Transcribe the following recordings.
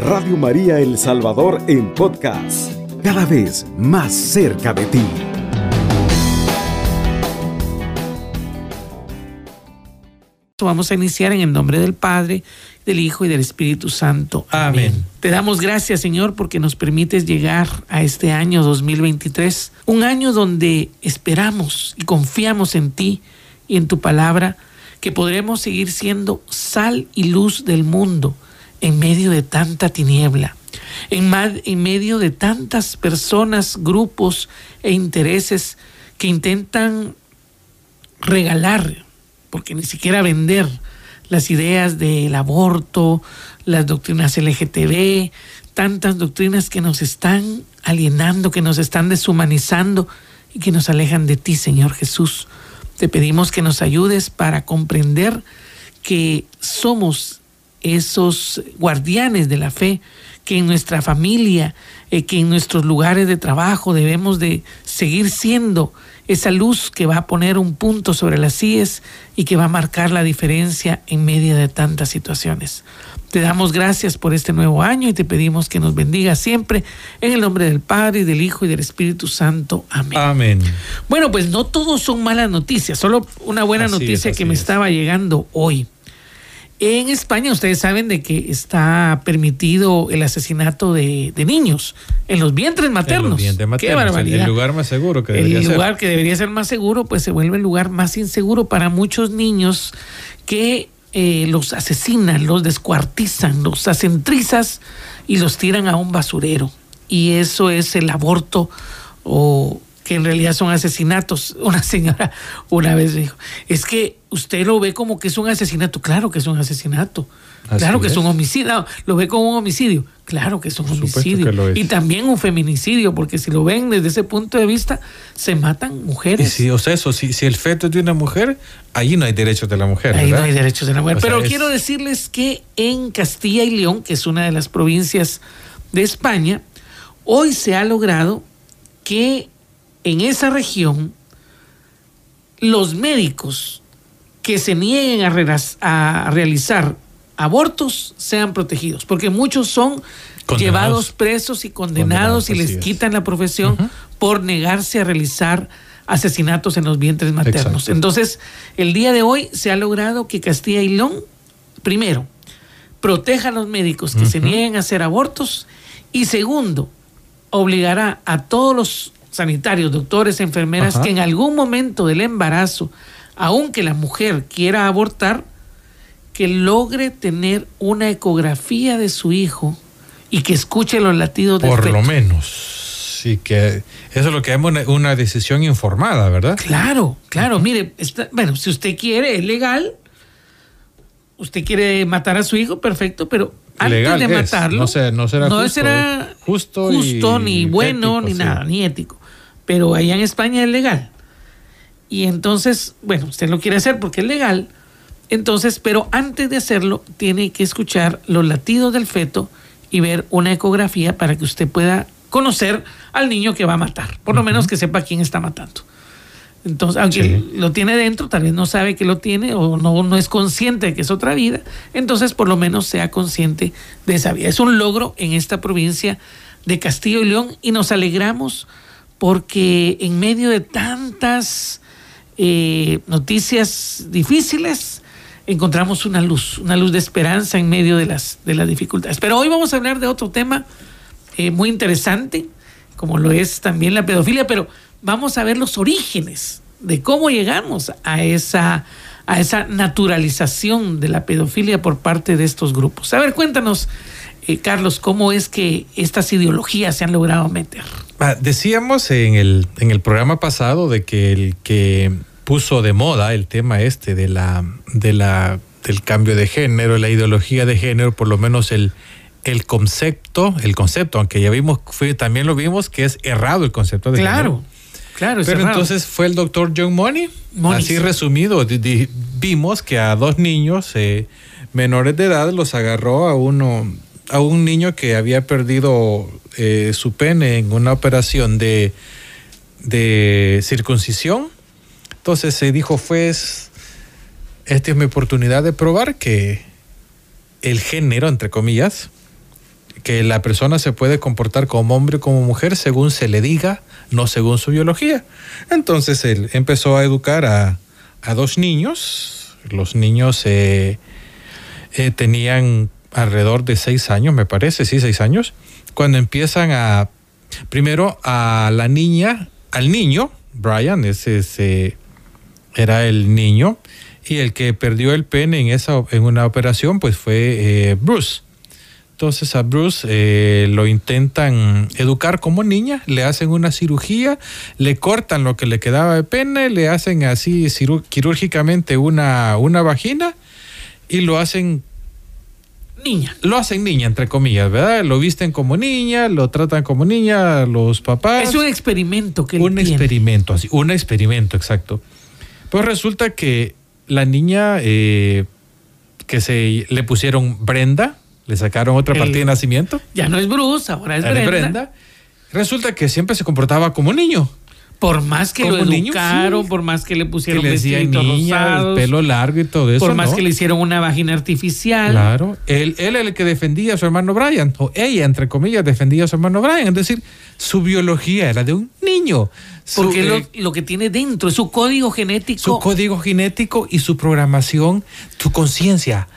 Radio María El Salvador en podcast, cada vez más cerca de ti. Vamos a iniciar en el nombre del Padre, del Hijo y del Espíritu Santo. Amén. Te damos gracias, Señor, porque nos permites llegar a este año 2023, un año donde esperamos y confiamos en ti y en tu palabra, que podremos seguir siendo sal y luz del mundo en medio de tanta tiniebla, en, medio de tantas personas, grupos e intereses que intentan regalar porque ni siquiera vender las ideas del aborto, las doctrinas LGTB, tantas doctrinas que nos están alienando, que nos están deshumanizando y que nos alejan de ti, Señor Jesús. Te pedimos que nos ayudes para comprender que somos esos guardianes de la fe, que en nuestra familia, eh, que en nuestros lugares de trabajo debemos de seguir siendo esa luz que va a poner un punto sobre las CIES y que va a marcar la diferencia en medio de tantas situaciones. Te damos gracias por este nuevo año y te pedimos que nos bendiga siempre en el nombre del Padre y del Hijo y del Espíritu Santo. Amén. Amén. Bueno, pues no todos son malas noticias, solo una buena noticia que me estaba llegando hoy. En España ustedes saben de que está permitido el asesinato de, niños en los vientres maternos. Qué barbaridad. El lugar más seguro que debería ser. El lugar que debería ser más seguro, pues se vuelve el lugar más inseguro para muchos niños que eh, los asesinan, los descuartizan, los hacen trizas y los tiran a un basurero. Y eso es el aborto o que en realidad son asesinatos. Una señora una vez dijo, es que usted lo ve como que es un asesinato. Claro que es un asesinato. claro que es. un homicidio. lo ve como un homicidio. Claro que es un homicidio. Y también un feminicidio, porque si lo ven desde ese punto de vista, se matan mujeres. Y si, o sea, eso, si, si el feto es de una mujer, allí no hay derechos de la mujer. Ahí no hay derechos de la mujer. Pero quiero decirles que en Castilla y León, que es una de las provincias de España, hoy se ha logrado que en esa región los médicos que se nieguen a, realizar abortos sean protegidos, porque muchos son llevados presos y condenados, y les quitan la profesión por negarse a realizar asesinatos en los vientres maternos. Entonces, el día de hoy se ha logrado que Castilla y León, primero, proteja a los médicos que se nieguen a hacer abortos y segundo, obligará a todos los sanitarios, doctores, enfermeras, que en algún momento del embarazo, aunque la mujer quiera abortar, que logre tener una ecografía de su hijo y que escuche los latidos del Por lo menos. Sí, que eso es lo que llama una, decisión informada, ¿verdad? Claro, claro. Mire, bueno, si usted quiere, es legal. Usted quiere matar a su hijo, perfecto, pero antes de matarlo, no, será, no será justo, justo ni bueno, ni nada, ni ético pero allá en España es legal. Y entonces, bueno, usted lo quiere hacer porque es legal. Entonces, pero antes de hacerlo, tiene que escuchar los latidos del feto y ver una ecografía para que usted pueda conocer al niño que va a matar. Por lo menos que sepa quién está matando. Entonces, aunque lo tiene dentro, tal vez no sabe que lo tiene o no, no es consciente de que es otra vida, entonces por lo menos sea consciente de esa vida. Es un logro en esta provincia de Castillo y León y nos alegramos porque en medio de tantas eh, noticias difíciles, encontramos una luz, una luz de esperanza en medio de las, de las dificultades. Pero hoy vamos a hablar de otro tema eh, muy interesante, como lo es también la pedofilia, pero vamos a ver los orígenes de cómo llegamos a esa, a esa naturalización de la pedofilia por parte de estos grupos. A ver, cuéntanos, eh, Carlos, cómo es que estas ideologías se han logrado meter. Ah, decíamos en el, en el programa pasado de que el que puso de moda el tema este de la, de la, del cambio de género, la ideología de género, por lo menos el, el concepto, el concepto, aunque ya vimos, fue, también lo vimos que es errado el concepto de claro, género. Claro, Pero entonces fue el doctor John Money. Así resumido, vimos que a dos niños eh, menores de edad los agarró a uno a un niño que había perdido eh, su pene en una operación de, de circuncisión. Entonces se dijo, pues, esta es mi oportunidad de probar que el género, entre comillas, que la persona se puede comportar como hombre o como mujer según se le diga, no según su biología. Entonces él empezó a educar a, dos niños. Los niños eh, eh, tenían alrededor de seis años, me parece, sí, seis años, cuando empiezan a, primero a la niña, al niño, Brian, ese, era el niño, y el que perdió el pene en, esa, en una operación, pues fue eh, Bruce. Entonces a Bruce eh, lo intentan educar como niña, le hacen una cirugía, le cortan lo que le quedaba de pene, le hacen así quirúrgicamente una, una vagina y lo hacen niña. Lo hacen niña, entre comillas, ¿verdad? Lo visten como niña, lo tratan como niña, los papás. Es un experimento que Un experimento, así, un experimento, exacto. Pues resulta que la niña eh, que se le pusieron Brenda, le sacaron otra partida de nacimiento. Ya no es Bruce, ahora es Brenda. Resulta que siempre se comportaba como niño. Por más que lo educaron, por más que le pusieron que le niña, el pelo largo y todo eso. Por más que le hicieron una vagina artificial. Claro. Él, él el que defendía a su hermano Brian, o ella, entre comillas, defendía a su hermano Brian. Es decir, su biología era de un niño. Porque lo, eh, lo, que tiene dentro es su código genético. Su código genético y su programación, su conciencia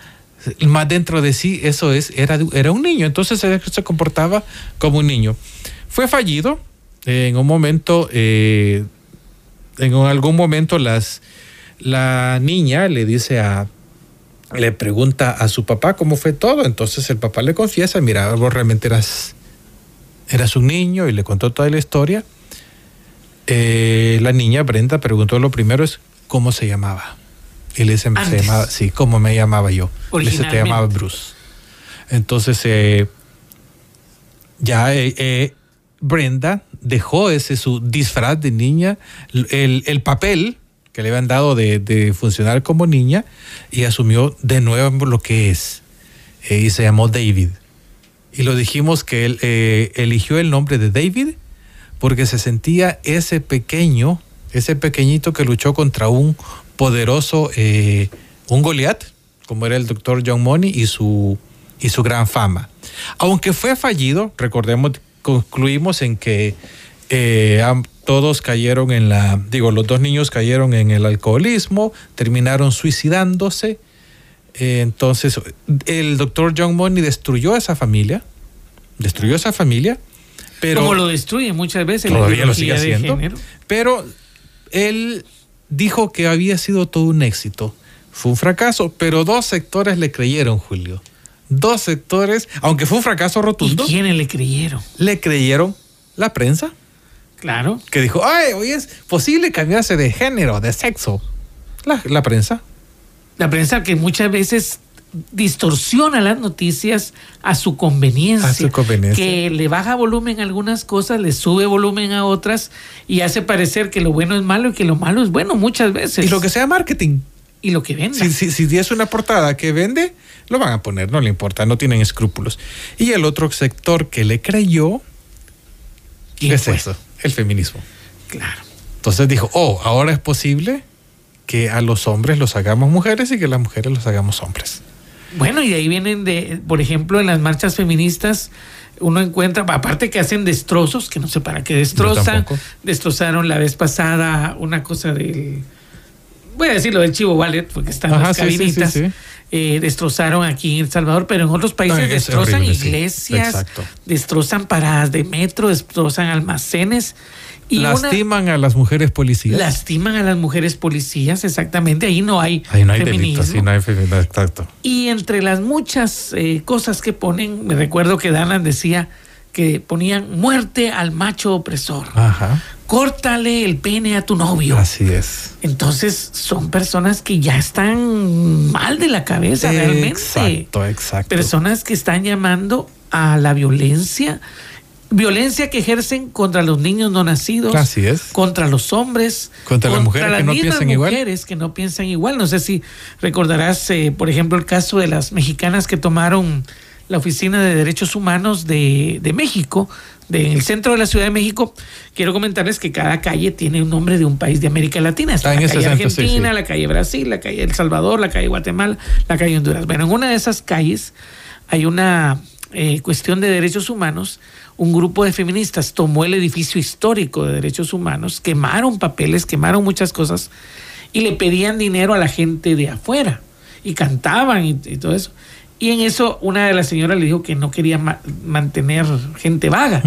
más dentro de sí, eso es, era, era un niño, entonces se comportaba como un niño. Fue fallido, en un momento, eh, en algún momento las, la niña le dice a, le pregunta a su papá cómo fue todo, entonces el papá le confiesa, mira, vos realmente eras, eras un niño y le contó toda la historia. Eh, la niña, Brenda, preguntó lo primero es cómo se llamaba. Y le dice, se llamaba, sí, como me llamaba yo. Le dice, te llamaba Bruce. Entonces, eh, ya eh, Brenda dejó ese su disfraz de niña, el, papel que le habían dado de, funcionar como niña y asumió de nuevo lo que es. y se llamó David. Y lo dijimos que él eligió el nombre de David porque se sentía ese pequeño, ese pequeñito que luchó contra un poderoso, eh, un Goliat, como era el doctor John Money y su, y su gran fama. Aunque fue fallido, recordemos, concluimos en que eh, todos cayeron en la, digo, los dos niños cayeron en el alcoholismo, terminaron suicidándose. Eh, entonces, el doctor John Money destruyó esa familia, destruyó esa familia, pero... Como lo destruye muchas veces. Todavía lo sigue haciendo. Pero él dijo que había sido todo un éxito. Fue un fracaso, pero dos sectores le creyeron, Julio. Dos sectores, aunque fue un fracaso rotundo. ¿Y quiénes le creyeron? Le creyeron la prensa. Claro. Que dijo, ay, hoy es posible cambiarse de género, de sexo. La, la prensa. La prensa que muchas veces distorsiona las noticias a su conveniencia. A su conveniencia. Que le baja volumen a algunas cosas, le sube volumen a otras y hace parecer que lo bueno es malo y que lo malo es bueno muchas veces. Y lo que sea marketing. Y lo que vende. Si, si, es una portada que vende, lo van a poner, no le importa, no tienen escrúpulos. Y el otro sector que le creyó, ¿qué es eso? El feminismo. Claro. Entonces dijo, oh, ahora es posible que a los hombres los hagamos mujeres y que a las mujeres los hagamos hombres. Bueno, y de ahí vienen de, por ejemplo, en las marchas feministas, uno encuentra, aparte que hacen destrozos, que no sé para qué destrozan, destrozaron la vez pasada una cosa del, voy a decirlo del Chivo Ballet, porque están las cabinitas. Eh, destrozaron aquí en El Salvador, pero en otros países destrozan iglesias, destrozan paradas de metro, destrozan almacenes. Y lastiman a las mujeres policías. Lastiman a las mujeres policías, exactamente. Ahí no hay, Ahí no hay feminismo. no hay feminismo, exacto. Y entre las muchas eh, cosas que ponen, me recuerdo que Danan decía que ponían muerte al macho opresor. Ajá. Córtale el pene a tu novio. Así es. Entonces son personas que ya están mal de la cabeza realmente. Exacto, exacto. Personas que están llamando a la violencia violencia que ejercen contra los niños no nacidos, Así es. contra los hombres, contra, las mujeres que no piensan mujeres que no piensan igual. No sé si recordarás, eh, por ejemplo, el caso de las mexicanas que tomaron la Oficina de Derechos Humanos de, de México, del centro de la Ciudad de México. Quiero comentarles que cada calle tiene un nombre de un país de América Latina. Está la calle Argentina, la calle Brasil, la calle El Salvador, la calle Guatemala, la calle Honduras. Bueno, en una de esas calles hay una eh, cuestión de derechos humanos, un grupo de feministas tomó el edificio histórico de derechos humanos, quemaron papeles, quemaron muchas cosas y le pedían dinero a la gente de afuera y cantaban y, todo eso. Y en eso una de las señoras le dijo que no quería mantener gente vaga.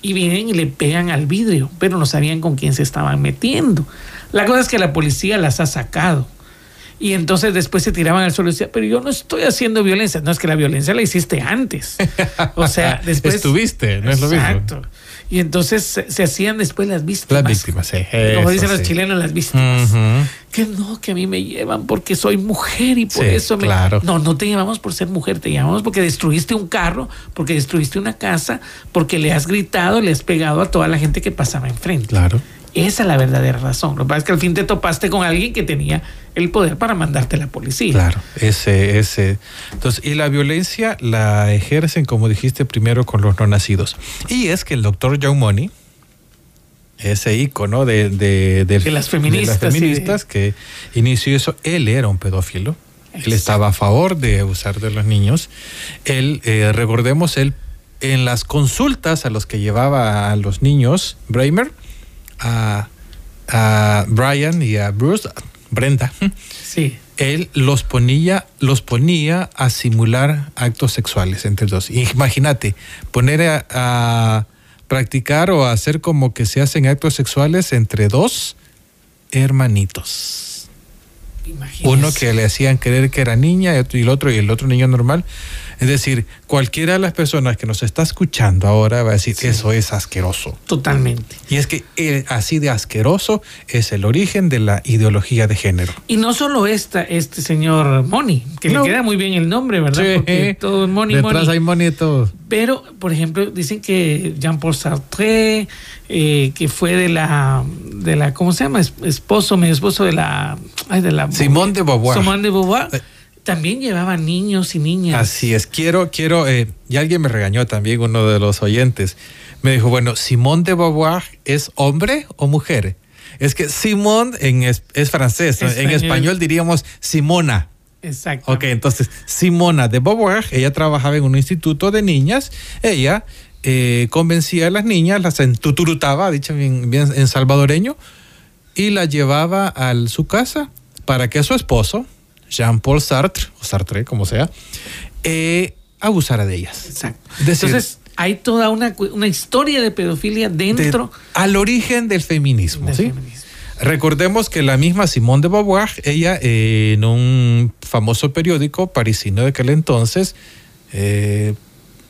Y vienen y le pegan al vidrio, pero no sabían con quién se estaban metiendo. La cosa es que la policía las ha sacado y entonces después se tiraban al suelo y decían, pero yo no estoy haciendo violencia. No es que la violencia la hiciste antes. O sea, después. Estuviste, no es lo mismo. Exacto. Y entonces se, hacían después las víctimas. Las víctimas, sí. Como dicen los chilenos, las víctimas. Que no, que a mí me llevan porque soy mujer y por eso me. Claro. No, no te llevamos por ser mujer, te llevamos porque destruiste un carro, porque destruiste una casa, porque le has gritado, le has pegado a toda la gente que pasaba enfrente. Claro. Esa es la verdadera razón. Lo que pasa es que al fin te topaste con alguien que tenía el poder para mandarte a la policía. Claro, ese, ese. Entonces, y la violencia la ejercen, como dijiste primero, con los no nacidos. Y es que el doctor John Money, ese ícono de, de, las feministas, que inició eso, él era un pedófilo. Él estaba a favor de abusar de los niños. Él, eh, recordemos, él en las consultas a los que llevaba a los niños, Bramer, a, a Brian y a Bruce, Brenda, sí. él los ponía, los ponía a simular actos sexuales entre dos. Imagínate, poner a, practicar o hacer como que se hacen actos sexuales entre dos hermanitos. Uno que le hacían creer que era niña y el otro y el otro niño normal. Es decir, cualquiera de las personas que nos está escuchando ahora va a decir, eso es asqueroso. Totalmente. Y es que eh, así de asqueroso es el origen de la ideología de género. Y no solo esta, este señor Moni, que le queda muy bien el nombre, ¿verdad? Porque todo es Moni, Detrás hay Moni y todo. Pero, por ejemplo, dicen que Jean-Paul Sartre, eh, que fue de la, de la, ¿cómo se llama? Esposo, mi esposo de la... Ay, de la Simón de Beauvoir. Simón de Beauvoir. Eh, también llevaba niños y niñas. Así es, quiero, quiero, eh, y alguien me regañó también, uno de los oyentes, me dijo, bueno, ¿Simón de Beauvoir es hombre o mujer? Es que Simón en es, francés, en español diríamos Simona. Exacto. Ok, entonces Simona de Beauvoir, ella trabajaba en un instituto de niñas, ella eh, convencía a las niñas, las entuturutaba, dicho bien, bien en salvadoreño, y las llevaba a su casa para que su esposo, Jean-Paul Sartre, o Sartre, como sea, eh, abusara de ellas. Exacto. Entonces, hay toda una, historia de pedofilia dentro. al origen del feminismo. ¿sí? Recordemos que la misma Simone de Beauvoir, ella eh, en un famoso periódico parisino de aquel entonces, eh,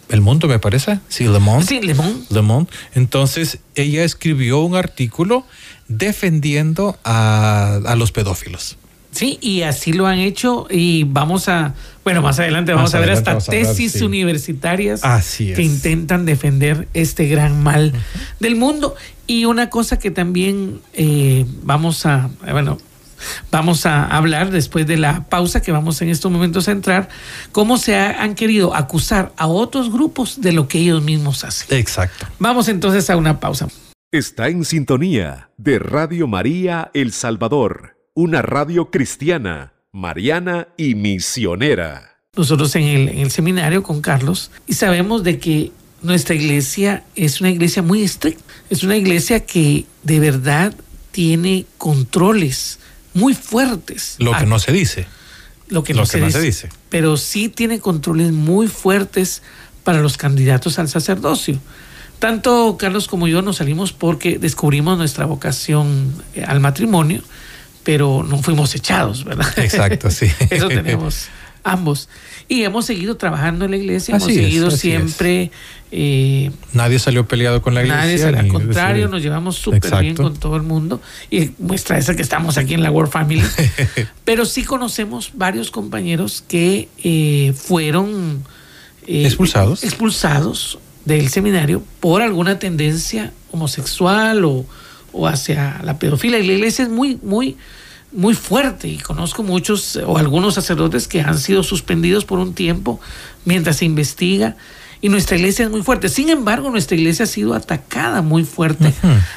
El Mundo me parece, sí, Le Monde. Sí, Le Monde. Le Monde. Entonces ella escribió un artículo defendiendo a los pedófilos. Sí, y así lo han hecho y vamos a, bueno, más adelante vamos a ver hasta tesis universitarias que intentan defender este gran mal del mundo. Y una cosa que también eh, vamos a, bueno, vamos a hablar después de la pausa que vamos en estos momentos a entrar, cómo se han querido acusar a otros grupos de lo que ellos mismos hacen. Exacto. Vamos entonces a una pausa. Está en sintonía de Radio María El Salvador una radio cristiana, mariana y misionera. Nosotros en el, seminario con Carlos y sabemos de que nuestra iglesia es una iglesia muy estricta, es una iglesia que de verdad tiene controles muy fuertes. Lo que no se dice. Lo que, no, se, dice, Pero sí tiene controles muy fuertes para los candidatos al sacerdocio. Tanto Carlos como yo nos salimos porque descubrimos nuestra vocación eh, al matrimonio pero no fuimos echados, ¿verdad? Exacto, sí. Eso tenemos ambos. Y hemos seguido trabajando en la iglesia, hemos seguido siempre... Eh, nadie salió peleado con la iglesia. Nadie salió, al contrario, nos llevamos súper bien con todo el mundo. Y muestra esa que estamos aquí en la World Family. pero sí conocemos varios compañeros que eh, fueron... Eh, expulsados. Expulsados del seminario por alguna tendencia homosexual o, o hacia la pedofilia. Y la iglesia es muy, muy muy fuerte y conozco muchos o algunos sacerdotes que han sido suspendidos por un tiempo mientras se investiga Y nuestra iglesia es muy fuerte. Sin embargo, nuestra iglesia ha sido atacada muy fuerte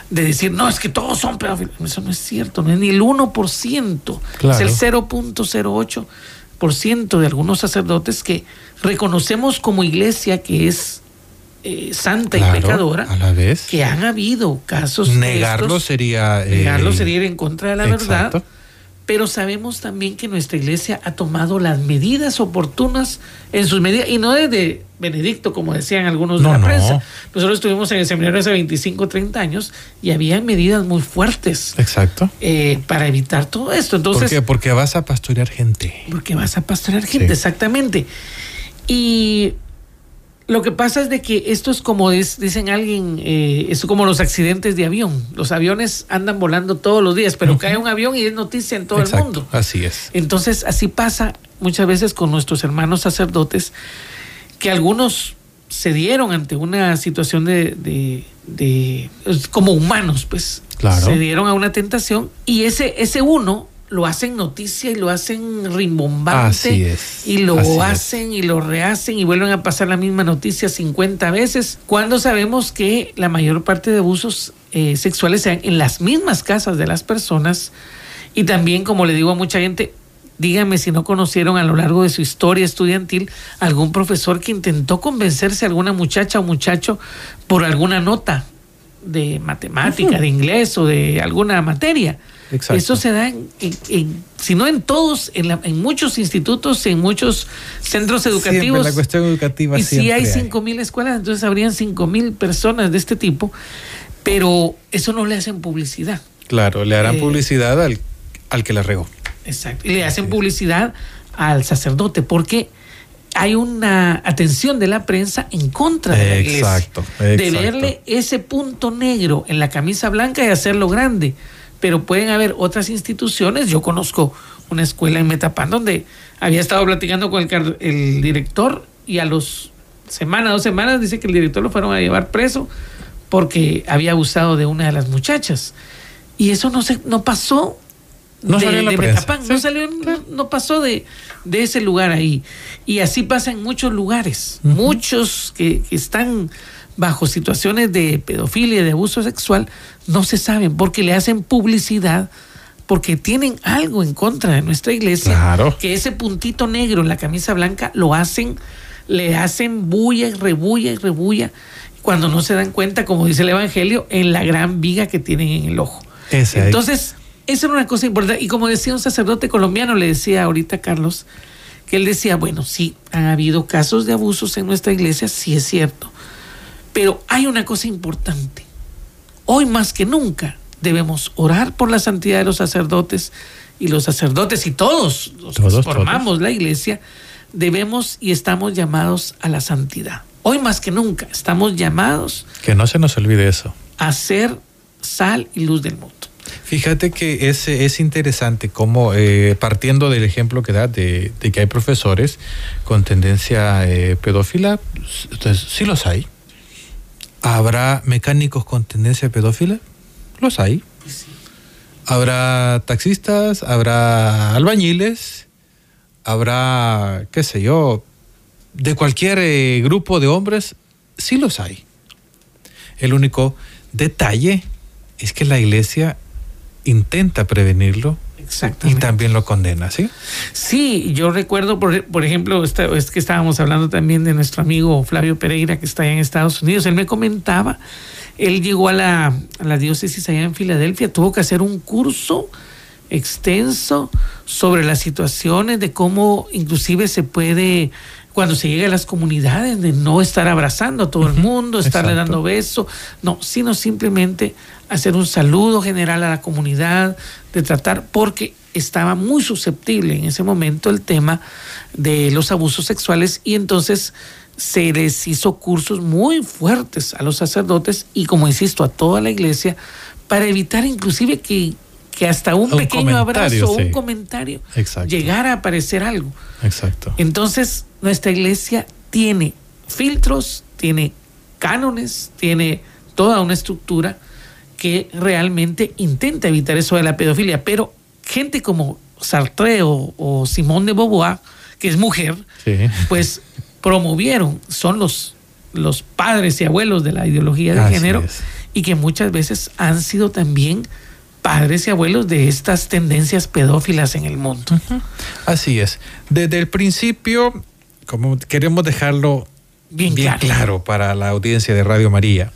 de decir, no, es que todos son pedófilos. Eso no es cierto, no es ni el 1%, es el 0.08% de algunos sacerdotes que reconocemos como iglesia que es eh, santa y pecadora, a la vez. que han habido casos. Negarlo sería. negarlo sería ir en contra de la verdad pero sabemos también que nuestra iglesia ha tomado las medidas oportunas en sus medidas, y no desde Benedicto, como decían algunos de la prensa. Nosotros estuvimos en el seminario hace 25, 30 años y había medidas muy fuertes. Exacto. Eh, para evitar todo esto. Entonces, ¿Por qué? Porque vas a pastorear gente. Porque vas a pastorear gente, exactamente. Y lo que pasa es de que esto es como dicen alguien, eh, es como los accidentes de avión. Los aviones andan volando todos los días, pero cae un avión y es noticia en todo el mundo. Así es. Entonces, así pasa muchas veces con nuestros hermanos sacerdotes, que algunos se dieron ante una situación de, de, como humanos, pues, claro. se dieron a una tentación y ese, ese uno lo hacen noticia y lo hacen rimbombante. Y lo hacen y lo rehacen y vuelven a pasar la misma noticia 50 veces, cuando sabemos que la mayor parte de abusos eh, sexuales se dan en las mismas casas de las personas. Y también, como le digo a mucha gente, díganme si no conocieron a lo largo de su historia estudiantil algún profesor que intentó convencerse a alguna muchacha o muchacho por alguna nota de matemática, de inglés o de alguna materia eso se da, en, si no en todos, en, en, muchos institutos, en muchos centros educativos. Siempre la cuestión educativa. Y si hay cinco mil escuelas, entonces habrían cinco mil personas de este tipo, pero eso no le hacen publicidad. Claro, le harán eh, publicidad al, al que la regó. Exacto. Y le hacen publicidad al sacerdote, porque hay una atención de la prensa en contra de la iglesia. Exacto, De verle ese punto negro en la camisa blanca y hacerlo grande pero pueden haber otras instituciones. Yo conozco una escuela en Metapán donde había estado platicando con el, director y a los semanas, dos semanas, dice que el director lo fueron a llevar preso porque había abusado de una de las muchachas. Y eso no, se, no pasó no de, salió Metapán, no, salió, no, pasó de, de, ese lugar ahí. Y así pasa en muchos lugares. Muchos que, que están bajo situaciones de pedofilia, de abuso sexual, no se saben porque le hacen publicidad, porque tienen algo en contra de nuestra iglesia, que ese puntito negro en la camisa blanca lo hacen, le hacen bulla y rebulla y rebulla, cuando no se dan cuenta, como dice el Evangelio, en la gran viga que tienen en el ojo. Entonces, esa era una cosa importante. Y como decía un sacerdote colombiano, le decía ahorita Carlos, que él decía, bueno, sí, han habido casos de abusos en nuestra iglesia, sí es cierto, pero hay una cosa importante. Hoy más que nunca debemos orar por la santidad de los sacerdotes y los sacerdotes y todos los que formamos la iglesia, debemos y estamos llamados a la santidad. Hoy más que nunca estamos llamados. Que no se nos olvide eso. A ser sal y luz del mundo. Fíjate que es, es interesante cómo, eh, partiendo del ejemplo que da de, que hay profesores con tendencia eh, pedófila, entonces sí los hay, ¿Habrá mecánicos con tendencia pedófila? Los hay. Habrá taxistas, habrá albañiles, habrá, qué sé yo, de cualquier eh, grupo de hombres, sí los hay. El único detalle es que la iglesia intenta prevenirlo y también lo condena, ¿sí? Sí, yo recuerdo, por, por ejemplo, es que estábamos hablando también de nuestro amigo Flavio Pereira, que está allá en Estados Unidos. Él me comentaba, él llegó a la, a la diócesis allá en Filadelfia, tuvo que hacer un curso extenso sobre las situaciones de cómo inclusive se puede cuando se llega a las comunidades de no estar abrazando a todo el mundo, estarle dando beso, no, sino simplemente hacer un saludo general a la comunidad, de tratar, porque estaba muy susceptible en ese momento el tema de los abusos sexuales y entonces se les hizo cursos muy fuertes a los sacerdotes y como insisto a toda la iglesia para evitar inclusive que, que hasta un, pequeño abrazo o un comentario llegara a aparecer algo. Exacto. Entonces nuestra iglesia tiene filtros, tiene cánones, tiene toda una estructura que realmente intenta evitar eso de la pedofilia, pero gente como Sartre o, Simón de Beauvoir, que es mujer, pues promovieron, son los los padres y abuelos de la ideología de género y que muchas veces han sido también padres y abuelos de estas tendencias pedófilas en el mundo. Así es. Desde el principio, como queremos dejarlo bien, claro. para la audiencia de Radio María,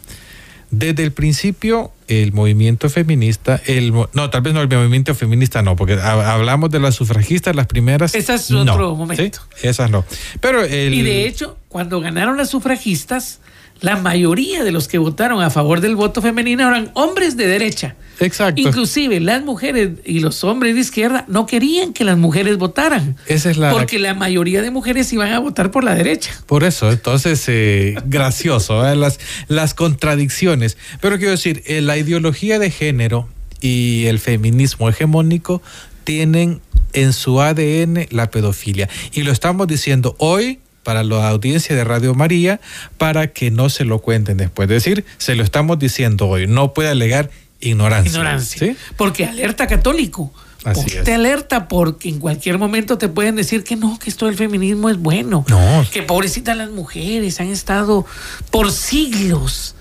desde el principio el movimiento feminista, el no, tal vez no el movimiento feminista no, porque hablamos de las sufragistas, las primeras. Esas es otro momento. Esas no. Pero el, y de hecho, cuando ganaron las sufragistas, la mayoría de los que votaron a favor del voto femenino eran hombres de derecha. Exacto. Inclusive las mujeres y los hombres de izquierda no querían que las mujeres votaran. Esa es la... Porque la mayoría de mujeres iban a votar por la derecha. Por eso, entonces, eh, gracioso, ¿eh? las, las contradicciones. Pero quiero decir, eh, la ideología de género y el feminismo hegemónico tienen en su ADN la pedofilia. Y lo estamos diciendo hoy para la audiencia de Radio María para que no se lo cuenten después. Es decir, se lo estamos diciendo hoy. No puede alegar ignorancia. Ignorancia. Porque alerta católico. Así te alerta porque en cualquier momento te pueden decir que no, que esto del feminismo es bueno. No. Que pobrecitas las mujeres han estado por siglos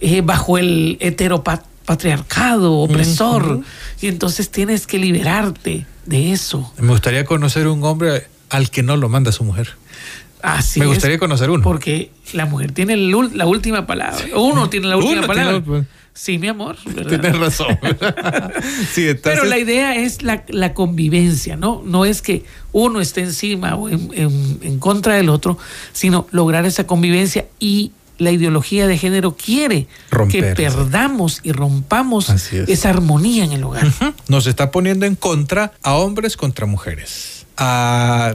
eh, bajo el heteropatriarcado opresor. Y entonces tienes que liberarte de eso. Me gustaría conocer un hombre al que no lo manda su mujer. Así Me gustaría conocer uno. Porque la mujer tiene la última palabra. Uno tiene la última palabra. Sí, mi amor. Tienes razón. Pero la idea es la, convivencia, ¿no? No es que uno esté encima o en, contra del otro, sino lograr esa convivencia y la ideología de género quiere que perdamos y rompamos esa armonía en el hogar. Nos está poniendo en contra a hombres contra mujeres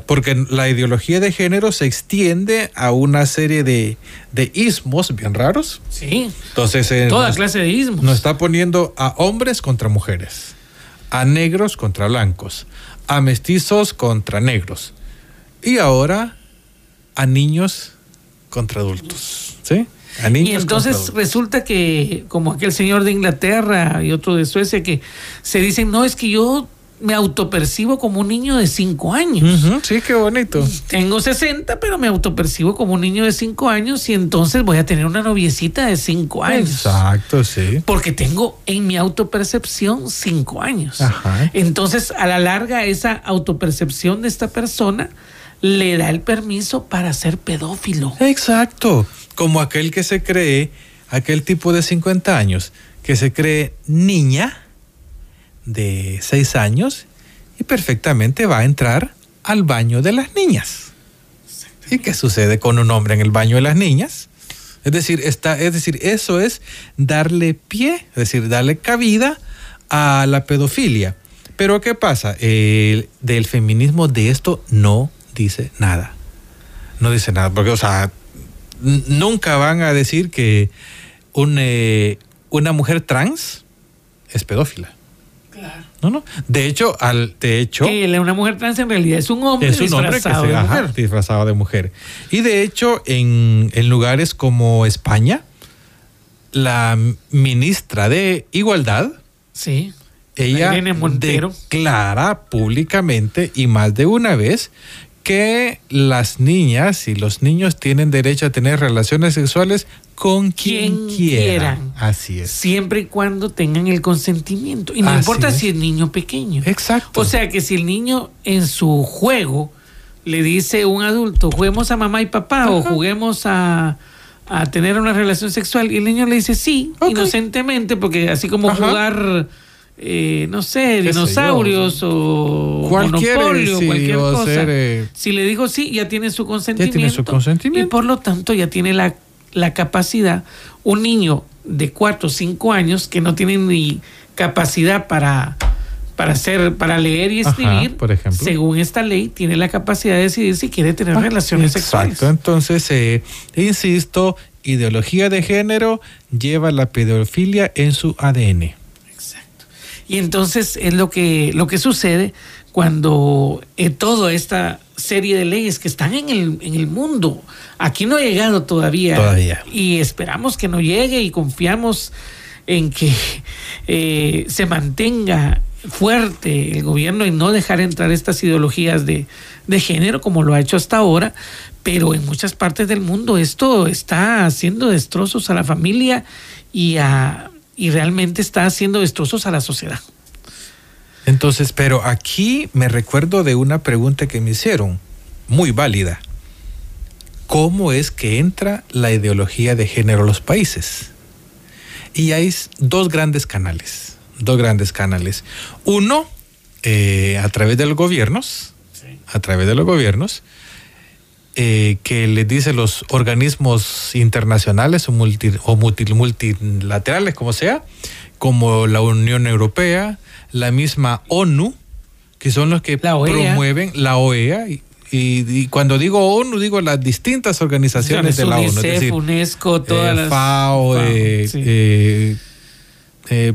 porque la ideología de género se extiende a una serie de, de ismos bien raros. Sí. Entonces, eh, toda clase de ismos. Nos está poniendo a hombres contra mujeres, a negros contra blancos, a mestizos contra negros y ahora a niños contra adultos. ¿Sí? A niños y entonces resulta que, como aquel señor de Inglaterra y otro de Suecia, que se dicen, no, es que yo me autopercibo como un niño de 5 años. sí, qué bonito. Tengo 60, pero me autopercibo como un niño de 5 años y entonces voy a tener una noviecita de 5 años. Exacto, sí. Porque tengo en mi autopercepción 5 años. Ajá. Entonces, a la larga, esa autopercepción de esta persona le da el permiso para ser pedófilo. Exacto. Como aquel que se cree, aquel tipo de 50 años, que se cree niña de seis años y perfectamente va a entrar al baño de las niñas. ¿Y qué sucede con un hombre en el baño de las niñas? Es decir, está, es decir, eso es darle pie, es decir, darle cabida a la pedofilia. Pero ¿qué pasa? El, del feminismo de esto no dice nada. No dice nada, porque, o sea, nunca van a decir que eh, una mujer trans es pedófila. No, no. De hecho, al, de hecho. una mujer trans en realidad es un hombre, disfrazado, de mujer. disfrazado de mujer. Y de hecho, en, lugares como España, la ministra de Igualdad. Sí. Ella declara públicamente y más de una vez que las niñas y los niños tienen derecho a tener relaciones sexuales con quien, quieran. Así es. Siempre y cuando tengan el consentimiento. Y no importa si es niño pequeño. Exacto. O sea que si el niño en su juego le dice a un adulto, juguemos a mamá y papá o juguemos a, tener una relación sexual y el niño le dice sí, inocentemente, porque así como jugar eh, no sé, dinosaurios o monopolio, cualquier cosa. Eh, si le dijo sí, ya tiene su consentimiento. tiene su consentimiento. Y por lo tanto ya tiene la, la capacidad. Un niño de 4 o 5 años que no tiene ni capacidad para, para hacer, para leer y escribir, por ejemplo. según esta ley, tiene la capacidad de decidir si quiere tener ah, relaciones sexuales. Exacto. Entonces, eh, insisto, ideología de género lleva la pedofilia en su ADN. Y entonces es lo que, lo que sucede cuando eh, toda esta serie de leyes que están en el, en el mundo, aquí no ha llegado todavía. Todavía. Y esperamos que no llegue y confiamos en que eh, se mantenga fuerte el gobierno en no dejar entrar estas ideologías de, de género como lo ha hecho hasta ahora, pero en muchas partes del mundo esto está haciendo destrozos a la familia y, a, y realmente está haciendo destrozos a la sociedad. Entonces, pero aquí me recuerdo de una pregunta que me hicieron, muy válida. ¿Cómo es que entra la ideología de género a los países? Y hay dos grandes canales, dos grandes canales. Uno, eh, a través de los gobiernos, a través de los gobiernos, eh, que les dice los organismos internacionales o, multilaterales, como sea, como la Unión Europea, la misma ONU, que son los que e promueven la OEA. Y, cuando digo ONU, digo las distintas organizaciones de la ONU. Es UNESCO, todas eh, las. FAO, eh,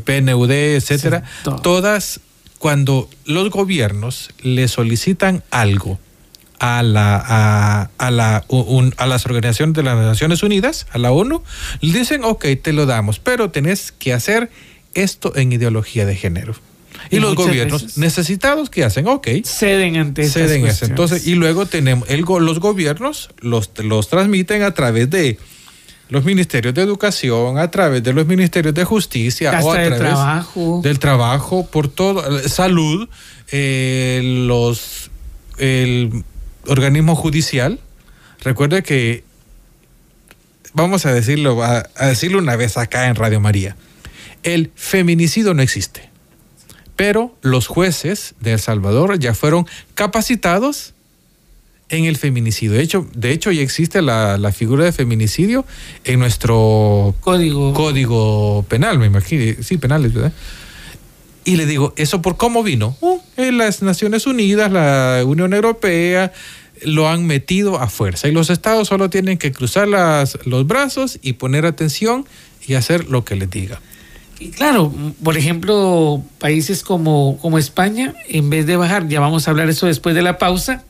PNUD, etcétera. todas, cuando los gobiernos le solicitan algo a, la, a, la, a las organizaciones de las Naciones Unidas, a la ONU, le dicen, ok, te lo damos, pero tenés que hacer esto en ideología de género. Y, los gobiernos necesitados, ¿qué hacen? Ok. Ceden ante Ceden eso. Entonces, y luego tenemos, el, los gobiernos los, los transmiten a través de los ministerios de educación, a través de los ministerios de justicia, o a través trabajo. del trabajo, por todo, salud, eh, los, el organismo judicial. Recuerde que, vamos a decirlo, a, decirlo una vez acá en Radio María, el feminicidio no existe, pero los jueces de El Salvador ya fueron capacitados en el feminicidio. De hecho, de hecho ya existe la, figura de feminicidio en nuestro código, código penal, me imagino. Sí, penales, ¿verdad? Y le digo, ¿eso por cómo vino? Uh, en las Naciones Unidas, la Unión Europea, lo han metido a fuerza. Y los estados solo tienen que cruzar las, los brazos y poner atención y hacer lo que les diga. Y claro, por ejemplo, países como, como España, en vez de bajar, ya vamos a hablar eso después de la pausa,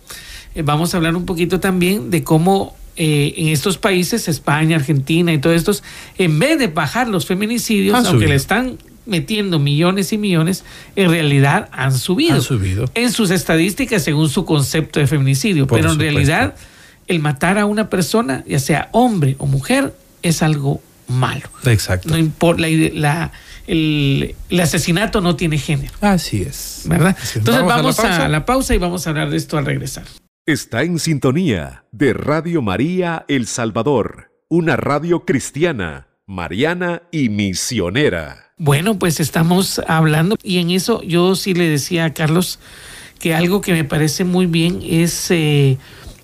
eh, vamos a hablar un poquito también de cómo eh, en estos países, España, Argentina y todos estos, en vez de bajar los feminicidios, aunque le están metiendo millones y millones, en realidad han subido. Han subido. En sus estadísticas según su concepto de feminicidio. Pero en realidad el matar a una persona, ya sea hombre o mujer, es algo malo. Exacto. No importa, la, el, asesinato no tiene género. Así es. ¿Verdad? Entonces vamos, a la pausa y vamos a hablar de esto al regresar. Está en sintonía de Radio María El Salvador, una radio cristiana, mariana y misionera. Bueno, pues estamos hablando y en eso yo sí le decía a Carlos que algo que me parece muy bien es eh,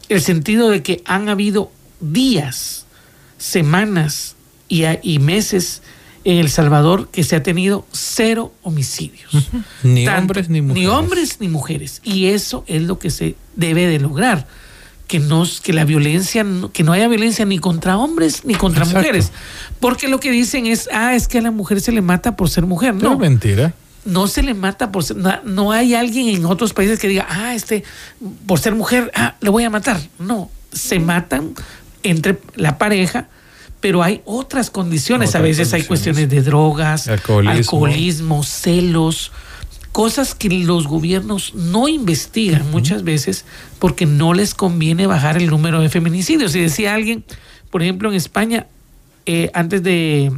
el sentido de que han habido días, semanas y, y, meses en El Salvador que se ha tenido cero homicidios. Ni hombres ni mujeres. Ni hombres ni mujeres. Y eso es lo que se debe de lograr que, nos, que la violencia, que no haya violencia ni contra hombres ni contra mujeres. Porque lo que dicen es, ah, es que a la mujer se le mata por ser mujer. No, mentira. No se le mata por ser, no, hay alguien en otros países que diga, ah, este, por ser mujer, ah, le voy a matar. No, se matan entre la pareja, pero hay otras condiciones. a veces hay cuestiones de drogas, alcoholismo celos cosas que los gobiernos no investigan muchas veces porque no les conviene bajar el número de feminicidios. Si decía alguien, por ejemplo, en España, eh, antes de,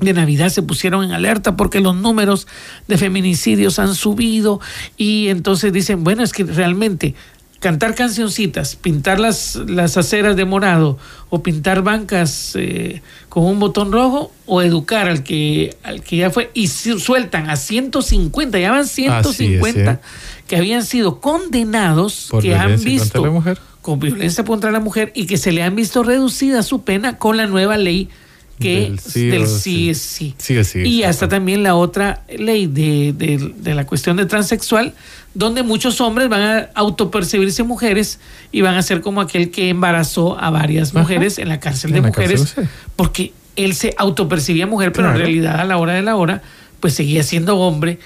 de Navidad se pusieron en alerta porque los números de feminicidios han subido y entonces dicen, bueno, es que realmente cantar cancioncitas, pintar las, las aceras de morado o pintar bancas eh, con un botón rojo o educar al que, al que ya fue y sueltan a 150, ya van 150 ¿eh? que habían sido condenados, que han visto con violencia contra la mujer y que se le han visto reducida su pena con la nueva ley que del sí, sí, sí. y hasta también la otra ley de, de, la cuestión de transexual, donde muchos hombres van a autopercibirse mujeres y van a ser como aquel que embarazó a varias mujeres en la cárcel de mujeres, porque él se autopercibía mujer, pero en realidad a la hora de la hora, pues seguía siendo hombre.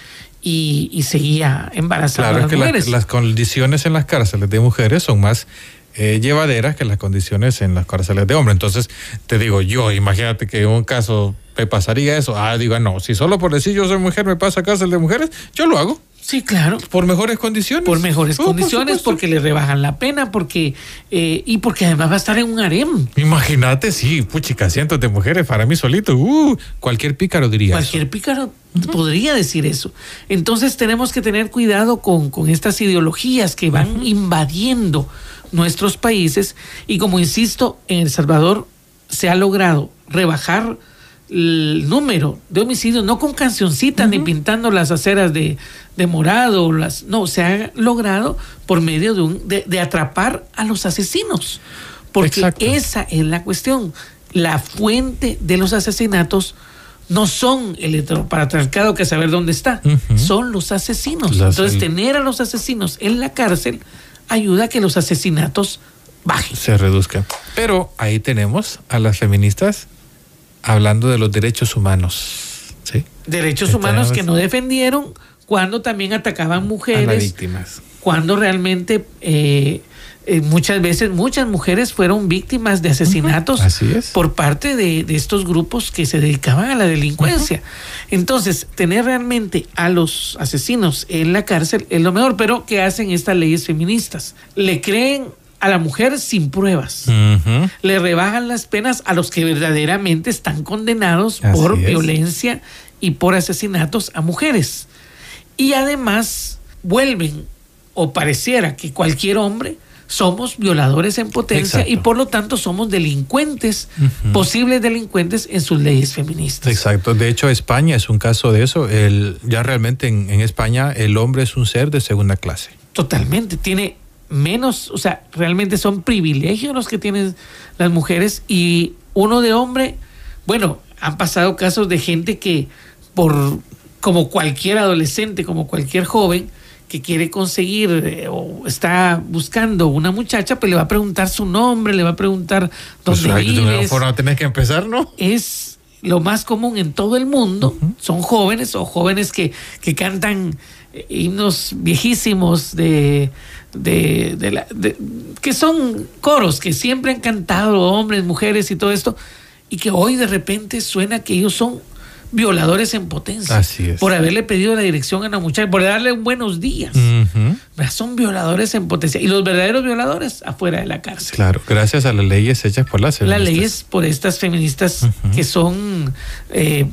Y, y seguía embarazando a las que mujeres. las condiciones en las cárceles de mujeres son más eh, llevaderas que las condiciones en las cárceles de hombres. Entonces, te digo yo, imagínate que un caso me pasaría eso. Ah, digo, no, si solo por decir yo soy mujer me pasa a cárcel de mujeres, yo lo hago. Sí, claro. Por mejores condiciones. Por mejores oh, condiciones, porque le rebajan la pena, porque eh, y porque además va a estar en un harem. Imagínate, sí, puchica, cientos de mujeres para mí solito. Uh, cualquier pícaro diría. Cualquier pícaro podría decir eso. Entonces tenemos que tener cuidado con, con estas ideologías que van invadiendo nuestros países y como insisto, en El Salvador se ha logrado rebajar el número de homicidios, no con cancioncitas ni pintando las aceras de, morado, las, no, se ha logrado por medio de, un, de, atrapar a los asesinos. Porque esa es la cuestión. La fuente de los asesinatos no son el heteropatriarcado que saber dónde está, son los asesinos. Entonces, tener a los asesinos en la cárcel ayuda a que los asesinatos bajen. Se reduzcan. Pero ahí tenemos a las feministas hablando de los derechos humanos. ¿sí? Derechos humanos que no defendieron cuando también atacaban mujeres. víctimas. Cuando realmente eh, eh, muchas veces muchas mujeres fueron víctimas de asesinatos por parte de, estos grupos que se dedicaban a la delincuencia. Entonces, tener realmente a los asesinos en la cárcel es lo mejor, pero ¿qué hacen estas leyes feministas? Le creen a la mujer sin pruebas. Le rebajan las penas a los que verdaderamente están condenados por violencia y por asesinatos a mujeres. Y además vuelven, o pareciera que cualquier hombre, somos violadores en potencia y por lo tanto somos delincuentes, posibles delincuentes en sus leyes feministas. Exacto. De hecho, España es un caso de eso. El, ya realmente en, en España el hombre es un ser de segunda clase. Totalmente. Tiene menos, o sea, realmente son privilegios los que tienen las mujeres y uno de hombre, bueno, han pasado casos de gente que por como cualquier adolescente, como cualquier joven que quiere conseguir eh, o está buscando una muchacha, pues le va a preguntar su nombre, le va a preguntar pues dónde pues, vives. forma tenés que empezar, ¿no? Es lo más común en todo el mundo. Son jóvenes o jóvenes que, que cantan himnos viejísimos de, de, la, que son coros que siempre han cantado hombres, mujeres y todo esto, y que hoy de repente suena que ellos son violadores en potencia. Así es. Por haberle pedido la dirección a una muchacha, por darle un buenos días. Son violadores en potencia. Y los verdaderos violadores afuera de la cárcel. Claro, gracias a las leyes hechas por las feministas. Las leyes por estas feministas que son eh,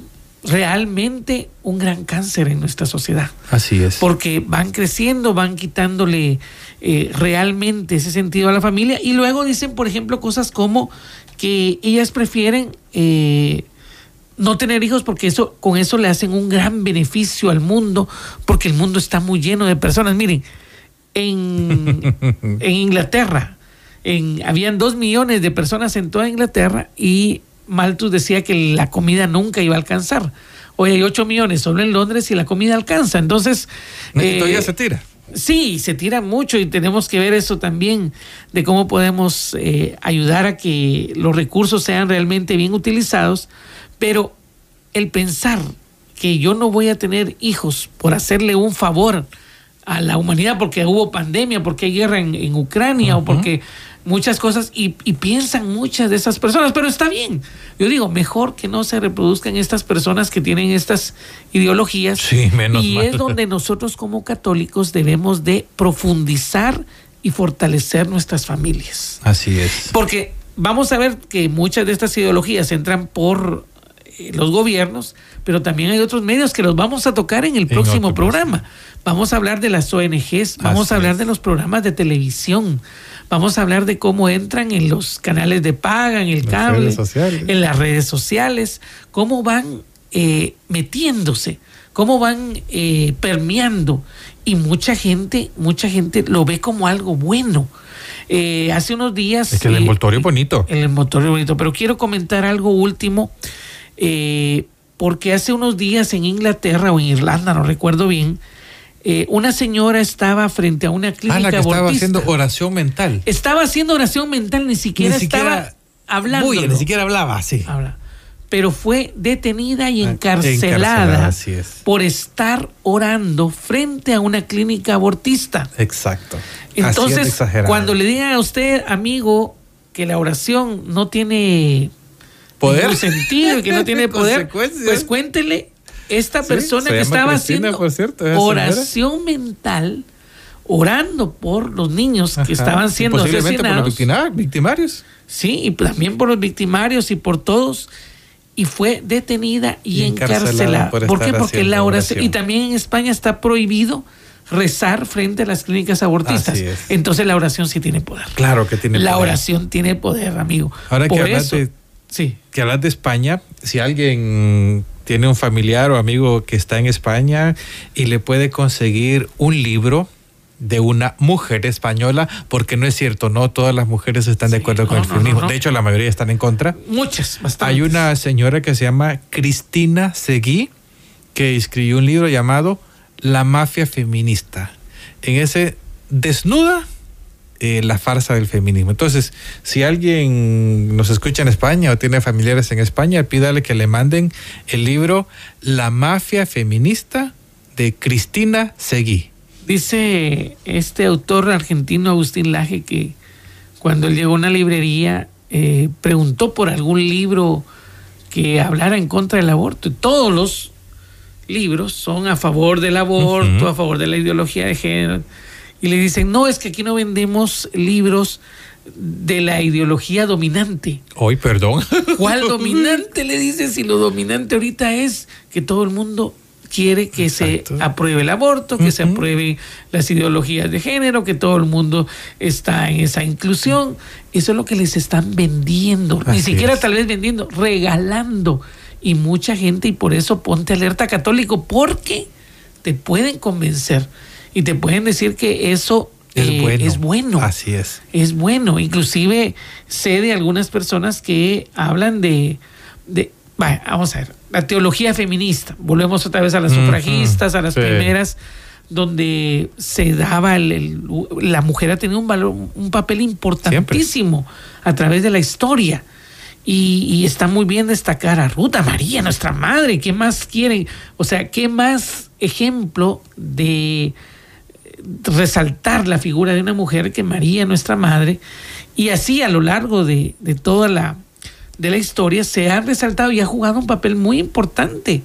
realmente un gran cáncer en nuestra sociedad. Así es. Porque van creciendo, van quitándole eh, realmente ese sentido a la familia y luego dicen, por ejemplo, cosas como que ellas prefieren eh, no tener hijos porque eso con eso le hacen un gran beneficio al mundo porque el mundo está muy lleno de personas. Miren, en, en Inglaterra en, habían dos millones de personas en toda Inglaterra y Malthus decía que la comida nunca iba a alcanzar. Hoy hay 8 millones solo en Londres y la comida alcanza. Entonces. todavía eh, se tira. Sí, se tira mucho y tenemos que ver eso también de cómo podemos eh, ayudar a que los recursos sean realmente bien utilizados. Pero el pensar que yo no voy a tener hijos por hacerle un favor a la humanidad porque hubo pandemia, porque hay guerra en, Ucrania o porque muchas cosas y, piensan muchas de esas personas, pero está bien. Yo digo, mejor que no se reproduzcan estas personas que tienen estas ideologías. Sí, menos y es donde nosotros como católicos debemos de profundizar y fortalecer nuestras familias. Así es. Porque vamos a ver que muchas de estas ideologías entran por eh, los gobiernos, pero también hay otros medios que los vamos a tocar en el próximo programa. Vamos a hablar de las ONGs, vamos a hablar de los programas de televisión, vamos a hablar de cómo entran en los canales de paga, en el cable, en las redes sociales, cómo van eh, metiéndose, cómo van eh, permeando. Y mucha gente, mucha gente lo ve como algo bueno. Eh, hace unos días... Es que el envoltorio es bonito. El envoltorio bonito, pero quiero comentar algo último, porque hace unos días en Inglaterra o en Irlanda, no recuerdo bien, eh, una señora estaba frente a una clínica. Ah, la que estaba haciendo oración mental. Estaba haciendo oración mental, ni siquiera, estaba hablando. ni siquiera hablaba, sí. Pero fue detenida y ah, encarcelada, por estar orando frente a una clínica abortista. Exacto. Entonces, cuando le digan a usted, amigo, que la oración no tiene poder. sentido, que no tiene poder. Pues cuéntele, esta persona que estaba haciendo oración mental, orando por los niños que estaban siendo asesinados. por los victimarios. Sí, y también por los victimarios y por todos. Y fue detenida y, encarcelada. Por, qué? Porque la oración, Y también en España está prohibido rezar frente a las clínicas abortistas. Entonces la oración sí tiene poder. Claro que tiene la poder. La oración tiene poder, amigo. Ahora que hablas de, sí. que hablas de España, si alguien tiene un familiar o amigo que está en España y le puede conseguir un libro de una mujer española, porque no es cierto, no todas las mujeres están de acuerdo con el feminismo. de hecho, la mayoría están en contra. Muchas, bastante. Hay una señora que se llama Cristina Seguí, que escribió un libro llamado La mafia feminista. En ese desnuda eh, la farsa del feminismo. Entonces, si alguien nos escucha en España o tiene familiares en España, pídale que le manden el libro La mafia feminista de Cristina Seguí. Dice este autor argentino Agustín Laje que cuando él llegó a una librería eh, preguntó por algún libro que hablara en contra del aborto. todos los libros son a favor del aborto, a favor de la ideología de género. Y le dicen, no, es que aquí no vendemos libros de la ideología dominante. Hoy, perdón. ¿Cuál dominante? Le dice si lo dominante ahorita es que todo el mundo quiere que se apruebe el aborto, que se apruebe las ideologías de género, que todo el mundo está en esa inclusión. Eso es lo que les están vendiendo, ni siquiera tal vez vendiendo, regalando. Y mucha gente, y por eso ponte alerta católico, porque te pueden convencer y te pueden decir que eso es, eh, bueno. es bueno. Así es. Es bueno. Inclusive sé de algunas personas que hablan de, de vamos a ver, la teología feminista. Volvemos otra vez a las sufragistas, a las primeras, donde se daba la mujer ha tenido un valor, un papel importantísimo a través de la historia. Y, está muy bien destacar a Ruta María, nuestra madre. ¿Qué más quiere? O sea, ¿qué más ejemplo de resaltar la figura de una mujer que María, nuestra madre? Y así a lo largo de toda la, de la historia se ha resaltado y ha jugado un papel muy importante.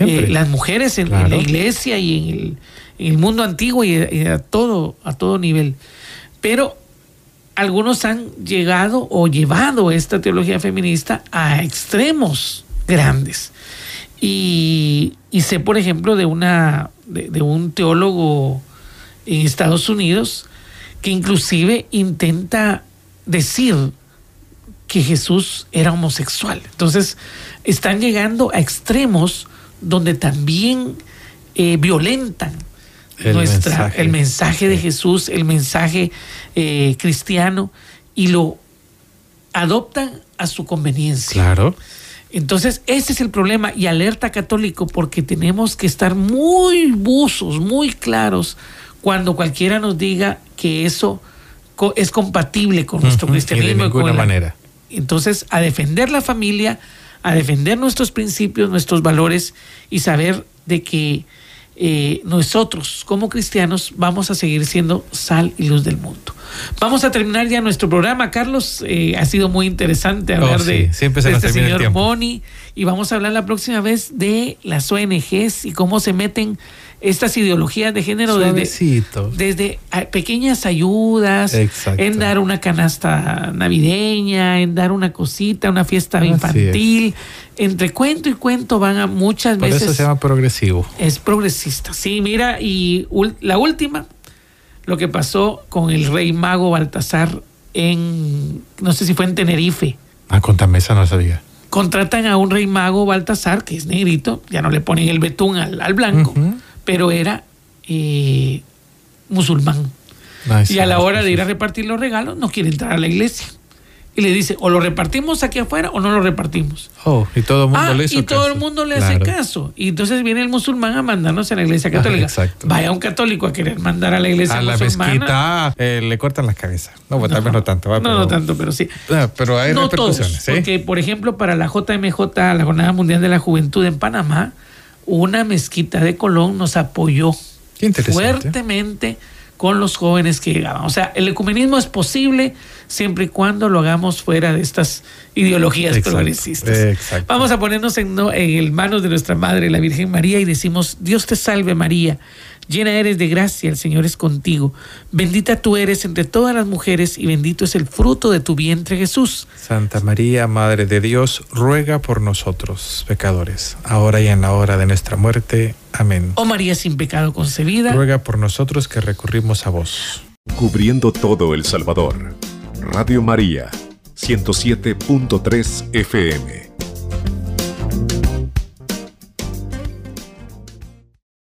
Eh, las mujeres en, la iglesia y en el, mundo antiguo y, a, todo, a todo nivel. Pero algunos han llegado o llevado esta teología feminista a extremos grandes. Y, sé, por ejemplo, de, una, de un teólogo en Estados Unidos que inclusive intenta decir que Jesús era homosexual. Entonces, están llegando a extremos donde también eh, violentan el, nuestra, mensaje. el mensaje de Jesús, el mensaje eh, cristiano, y lo adoptan a su conveniencia. Claro. Entonces, ese es el problema y alerta católico porque tenemos que estar muy buzos, muy claros cuando cualquiera nos diga que eso es compatible con nuestro cristianismo. de ninguna manera. Entonces, a defender la familia, a defender nuestros principios, nuestros valores y saber de que eh, nosotros como cristianos vamos a seguir siendo sal y luz del mundo. Vamos a terminar ya nuestro programa, Carlos. Eh, ha sido muy interesante hablar oh, de, Siempre se este señor Moni y vamos a hablar la próxima vez de las ONGs y cómo se meten estas ideologías de género desde, desde, pequeñas ayudas, en dar una canasta navideña, en dar una cosita, una fiesta infantil. Entre cuento y cuento van a muchas veces. Por eso se llama progresivo. Es progresista, sí, mira, y la última, lo que pasó con el rey mago Baltasar en, no sé si fue en Tenerife. Ah, con mesa no sabía. Contratan a un rey mago Baltasar, que es negrito, ya no le ponen el betún al, blanco pero era eh, musulmán. y a la hora de ir a repartir los regalos no quiere entrar a la iglesia. Y le dice, o lo repartimos aquí afuera o no lo repartimos. Oh, y todo el mundo ah, le Y todo el mundo le hace caso. Y entonces viene el musulmán a mandarnos a la iglesia ah, católica. Vaya un católico a querer mandar a la iglesia a la mezquita eh, le cortan las cabezas. No, pues, tal vez no tanto. no, no tanto, pero sí. Ah, pero hay no repercusiones. Todos, Porque, por ejemplo, para la JMJ, la Jornada Mundial de la Juventud en Panamá, una mezquita de Colón nos apoyó fuertemente con los jóvenes que llegaban. O sea, el ecumenismo es posible siempre y cuando lo hagamos fuera de estas ideologías progresistas. Vamos a ponernos en, en manos de nuestra Madre, la Virgen María, y decimos, Dios te salve María llena eres de gracia, el Señor es contigo. Bendita tú eres entre todas las mujeres y bendito es el fruto de tu vientre Jesús. Santa María, Madre de Dios, ruega por nosotros, pecadores, ahora y en la hora de nuestra muerte. Amén. Oh María sin pecado concebida. Ruega por nosotros que recurrimos a vos. Cubriendo todo El Salvador. Radio María, 107.3 FM.